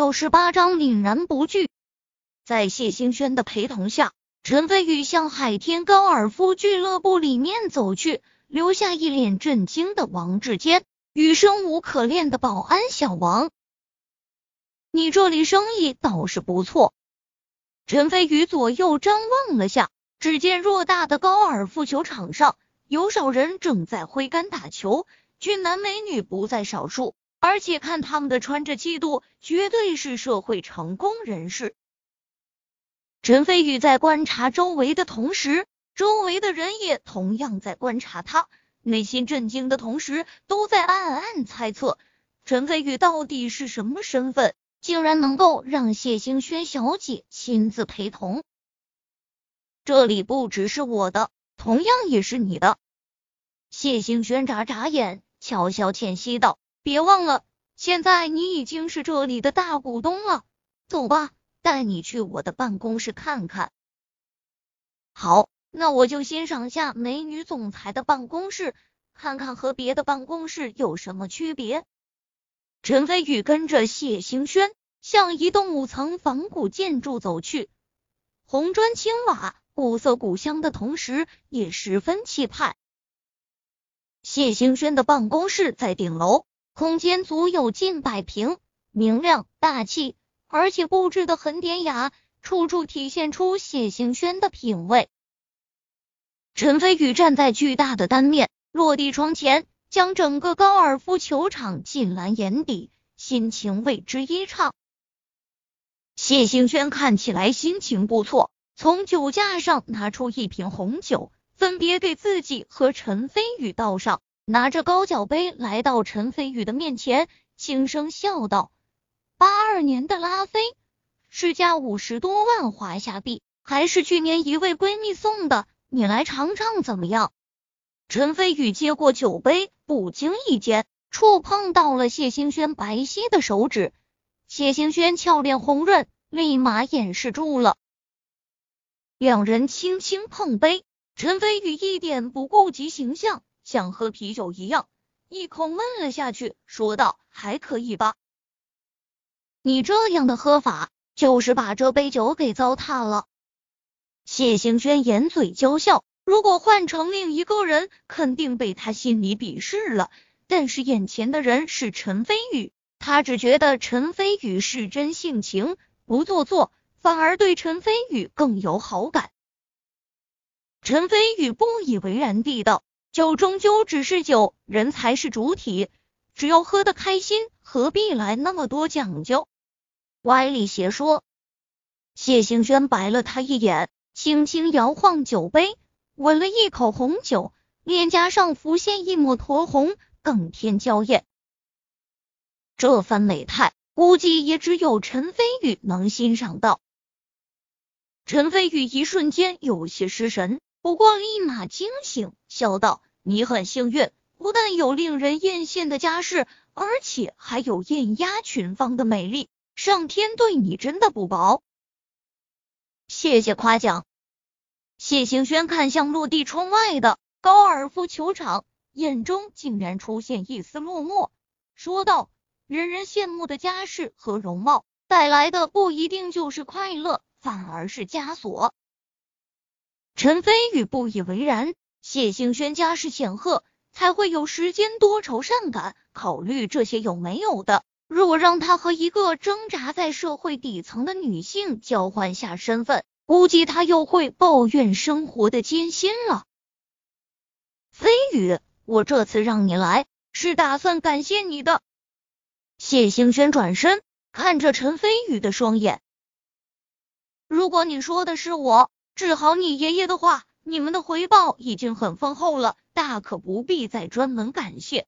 六十八章凛然不惧。在谢兴轩的陪同下，陈飞宇向海天高尔夫俱乐部里面走去，留下一脸震惊的王志坚与生无可恋的保安小王。你这里生意倒是不错。陈飞宇左右张望了下，只见偌大的高尔夫球场上有少人正在挥杆打球，俊男美女不在少数，而且看他们的穿着气度，绝对是社会成功人士。陈飞宇在观察周围的同时，周围的人也同样在观察他，内心震惊的同时，都在暗暗猜测陈飞宇到底是什么身份，竟然能够让谢星轩小姐亲自陪同。这里不只是我的，同样也是你的。谢星轩眨眨眼，悄悄欠息道：“别忘了，现在你已经是这里的大股东了。走吧。”带你去我的办公室看看。好，那我就欣赏下美女总裁的办公室，看看和别的办公室有什么区别。陈飞宇跟着谢兴轩向一栋五层仿古建筑走去，红砖青瓦，古色古香的同时也十分气派。谢兴轩的办公室在顶楼，空间足有近百平，明亮大气。而且布置的很典雅，处处体现出谢兴轩的品味。陈飞宇站在巨大的单面落地窗前，将整个高尔夫球场尽览眼底，心情为之一畅。谢兴轩看起来心情不错，从酒架上拿出一瓶红酒，分别给自己和陈飞宇倒上，拿着高脚杯来到陈飞宇的面前，轻声笑道。八二年的拉菲，市价五十多万华夏币，还是去年一位闺蜜送的，你来尝尝怎么样？陈飞宇接过酒杯，不经意间触碰到了谢兴轩白皙的手指，谢兴轩俏脸红润，立马掩饰住了。两人轻轻碰杯，陈飞宇一点不顾及形象，像喝啤酒一样，一口闷了下去，说道：“还可以吧。”你这样的喝法，就是把这杯酒给糟蹋了。谢兴轩掩嘴娇笑，如果换成另一个人，肯定被他心里鄙视了。但是眼前的人是陈飞宇，他只觉得陈飞宇是真性情，不做作，反而对陈飞宇更有好感。陈飞宇不以为然地道：“酒终究只是酒，人才是主体，只要喝得开心，何必来那么多讲究？”歪理邪说，谢兴轩白了他一眼，轻轻摇晃酒杯，吻了一口红酒，脸颊上浮现一抹酡红，更添娇艳。这番美态，估计也只有陈飞宇能欣赏到。陈飞宇一瞬间有些失神，不过立马惊醒，笑道：“你很幸运，不但有令人艳羡的家世，而且还有艳压群芳的美丽。”上天对你真的不薄，谢谢夸奖。谢行轩看向落地窗外的高尔夫球场，眼中竟然出现一丝落寞，说道：“人人羡慕的家世和容貌，带来的不一定就是快乐，反而是枷锁。”陈飞宇不以为然，谢兴轩家世显赫，才会有时间多愁善感，考虑这些有没有的。若让他和一个挣扎在社会底层的女性交换下身份，估计他又会抱怨生活的艰辛了。飞宇，我这次让你来，是打算感谢你的。谢兴轩转身看着陈飞宇的双眼，如果你说的是我治好你爷爷的话，你们的回报已经很丰厚了，大可不必再专门感谢。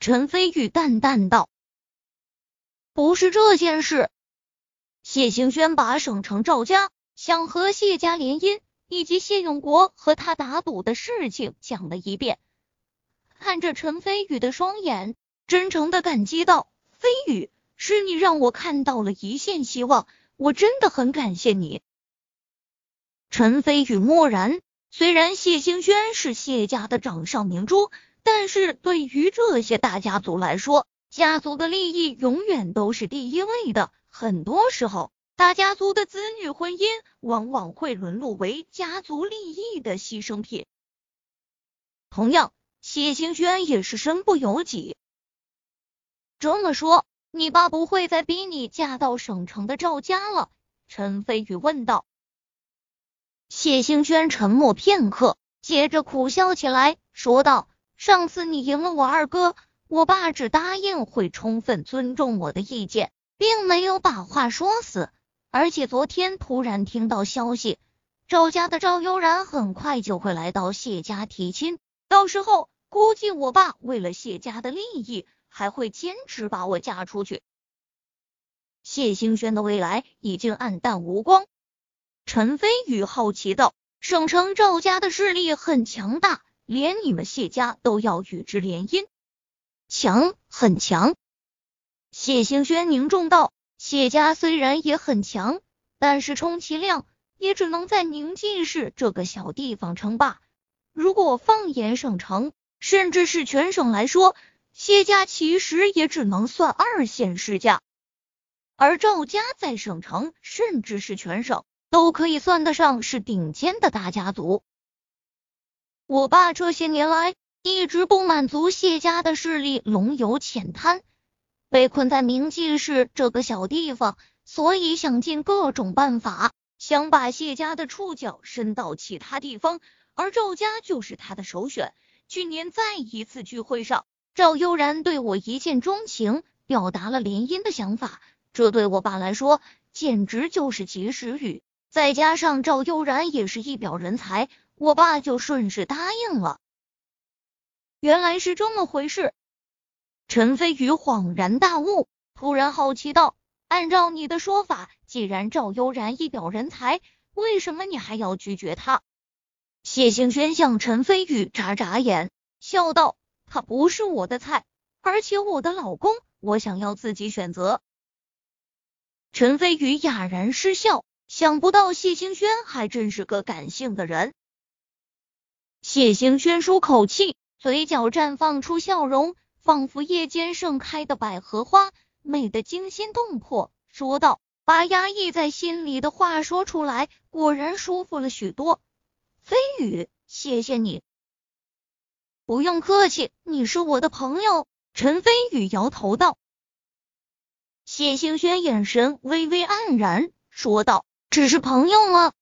陈飞宇淡淡道。不是这件事，谢兴轩把省城赵家想和谢家联姻，以及谢永国和他打赌的事情讲了一遍。看着陈飞宇的双眼，真诚的感激道：“飞宇，是你让我看到了一线希望，我真的很感谢你。”陈飞宇默然。虽然谢兴轩是谢家的掌上明珠，但是对于这些大家族来说，家族的利益永远都是第一位的。很多时候，大家族的子女婚姻往往会沦落为家族利益的牺牲品。同样，谢兴轩也是身不由己。这么说，你爸不会再逼你嫁到省城的赵家了？陈飞宇问道。谢兴轩沉默片刻，接着苦笑起来，说道：“上次你赢了我二哥。”我爸只答应会充分尊重我的意见，并没有把话说死。而且昨天突然听到消息，赵家的赵悠然很快就会来到谢家提亲，到时候估计我爸为了谢家的利益，还会坚持把我嫁出去。谢兴轩的未来已经暗淡无光。陈飞宇好奇道：“省城赵家的势力很强大，连你们谢家都要与之联姻。”强，很强。谢兴轩凝重道：“谢家虽然也很强，但是充其量也只能在宁晋市这个小地方称霸。如果放眼省城，甚至是全省来说，谢家其实也只能算二线世家。而赵家在省城，甚至是全省，都可以算得上是顶尖的大家族。我爸这些年来……”一直不满足谢家的势力龙游浅滩，被困在明记市这个小地方，所以想尽各种办法，想把谢家的触角伸到其他地方，而赵家就是他的首选。去年在一次聚会上，赵悠然对我一见钟情，表达了联姻的想法，这对我爸来说简直就是及时雨。再加上赵悠然也是一表人才，我爸就顺势答应了。原来是这么回事，陈飞宇恍然大悟，突然好奇道：“按照你的说法，既然赵悠然一表人才，为什么你还要拒绝他？”谢兴轩向陈飞宇眨眨眼，笑道：“他不是我的菜，而且我的老公，我想要自己选择。”陈飞宇哑然失笑，想不到谢兴轩还真是个感性的人。谢兴轩舒口气。嘴角绽放出笑容，仿佛夜间盛开的百合花，美得惊心动魄。说道：“把压抑在心里的话说出来，果然舒服了许多。”飞宇，谢谢你。不用客气，你是我的朋友。陈飞宇摇头道。谢兴轩眼神微微黯然，说道：“只是朋友吗？”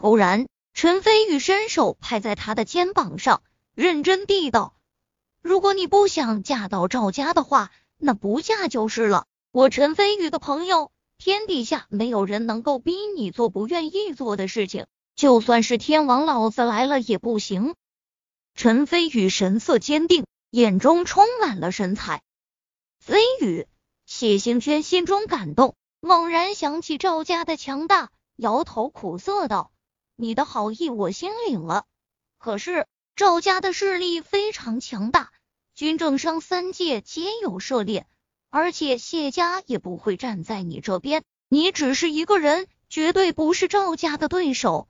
突然，陈飞宇伸手拍在他的肩膀上。认真地道：“如果你不想嫁到赵家的话，那不嫁就是了。我陈飞宇的朋友，天底下没有人能够逼你做不愿意做的事情，就算是天王老子来了也不行。”陈飞宇神色坚定，眼中充满了神采。飞宇，谢兴轩心中感动，猛然想起赵家的强大，摇头苦涩道：“你的好意我心领了，可是……”赵家的势力非常强大，军政商三界皆有涉猎，而且谢家也不会站在你这边，你只是一个人，绝对不是赵家的对手。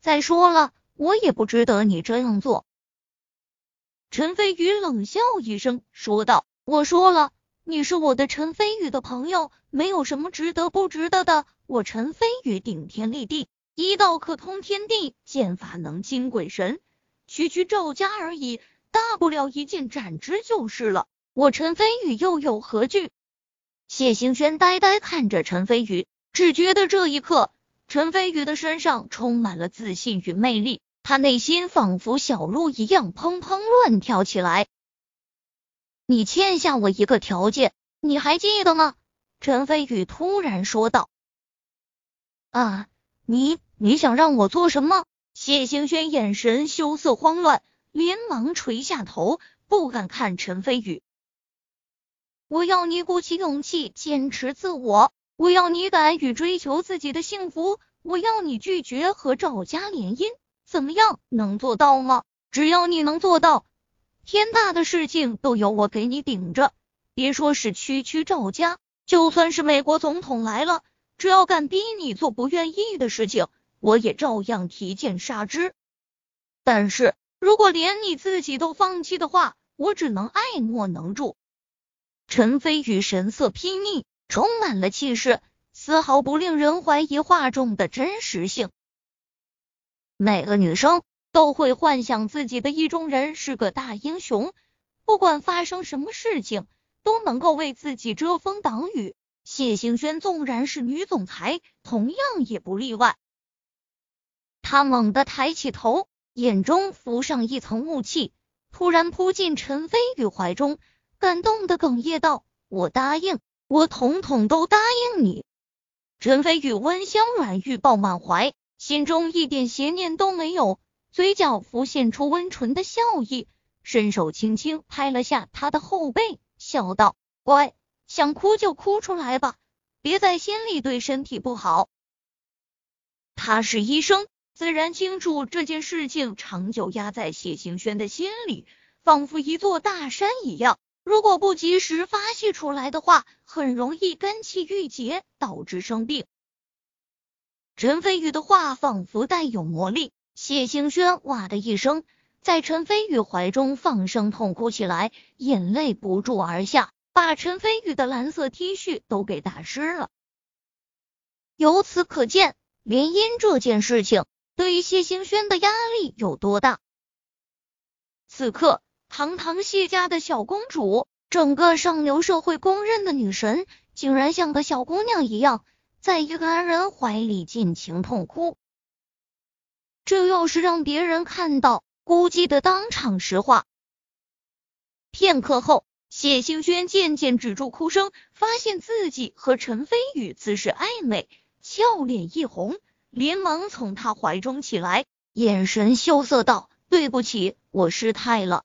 再说了，我也不值得你这样做。陈飞宇冷笑一声，说道：“我说了，你是我的陈飞宇的朋友，没有什么值得不值得的。我陈飞宇顶天立地，一道可通天地，剑法能惊鬼神。”区区赵家而已，大不了一剑斩之就是了。我陈飞宇又有何惧？谢兴轩呆呆看着陈飞宇，只觉得这一刻，陈飞宇的身上充满了自信与魅力，他内心仿佛小鹿一样砰砰乱跳起来。你欠下我一个条件，你还记得吗？陈飞宇突然说道。啊，你你想让我做什么？谢兴轩眼神羞涩慌乱，连忙垂下头，不敢看陈飞宇。我要你鼓起勇气，坚持自我；我要你敢于追求自己的幸福；我要你拒绝和赵家联姻。怎么样？能做到吗？只要你能做到，天大的事情都由我给你顶着。别说是区区赵家，就算是美国总统来了，只要敢逼你做不愿意的事情。我也照样提剑杀之，但是如果连你自己都放弃的话，我只能爱莫能助。陈飞宇神色睥睨，充满了气势，丝毫不令人怀疑话中的真实性。每个女生都会幻想自己的意中人是个大英雄，不管发生什么事情，都能够为自己遮风挡雨。谢星轩纵然是女总裁，同样也不例外。他猛地抬起头，眼中浮上一层雾气，突然扑进陈飞宇怀中，感动的哽咽道：“我答应，我统统都答应你。”陈飞宇温香软玉抱满怀。心中一点邪念都没有，嘴角浮现出温纯的笑意，伸手轻轻拍了下他的后背，笑道：“乖，想哭就哭出来吧，别在心里对身体不好。”他是医生，自然清楚这件事情长久压在谢行轩的心里，仿佛一座大山一样。如果不及时发泄出来的话，很容易肝气郁结，导致生病。陈飞宇的话仿佛带有魔力，谢星轩哇的一声，在陈飞宇怀中放声痛哭起来，眼泪不住而下，把陈飞宇的蓝色 T 恤都给打湿了。由此可见，联姻这件事情对于谢星轩的压力有多大。此刻，堂堂谢家的小公主，整个上流社会公认的女神，竟然像个小姑娘一样。在一个男人怀里尽情痛哭，这要是让别人看到，估计得当场石化。片刻后，谢星轩渐渐止住哭声，发现自己和陈飞宇姿势暧昧，俏脸一红，连忙从他怀中起来，眼神羞涩道：“对不起，我失态了。”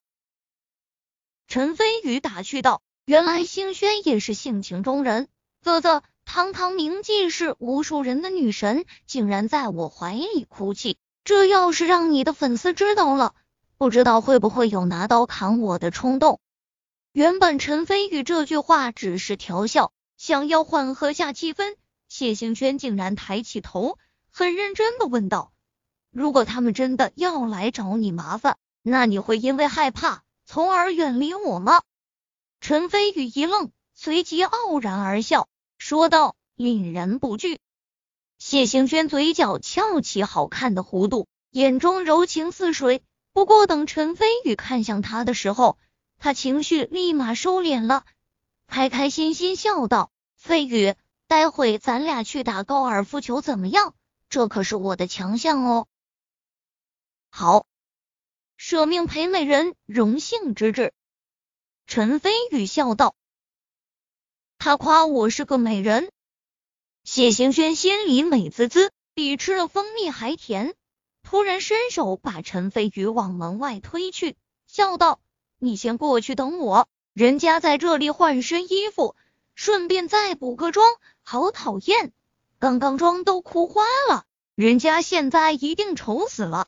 陈飞宇打趣道：“原来星轩也是性情中人，啧啧。”堂堂名妓是无数人的女神，竟然在我怀里哭泣，这要是让你的粉丝知道了，不知道会不会有拿刀砍我的冲动。原本陈飞宇这句话只是调笑，想要缓和下气氛，谢行轩竟然抬起头，很认真的问道：“如果他们真的要来找你麻烦，那你会因为害怕，从而远离我吗？”陈飞宇一愣，随即傲然而笑。说道，凛然不惧。谢行轩嘴角翘起好看的弧度，眼中柔情似水。不过等陈飞宇看向他的时候，他情绪立马收敛了，开开心心笑道：“飞宇，待会咱俩去打高尔夫球怎么样？这可是我的强项哦。”好，舍命陪美人，荣幸之至。陈飞宇笑道。他夸我是个美人，谢行轩心里美滋滋，比吃了蜂蜜还甜。突然伸手把陈飞宇往门外推去，笑道：“你先过去等我，人家在这里换身衣服，顺便再补个妆。好讨厌，刚刚妆都哭花了，人家现在一定丑死了。”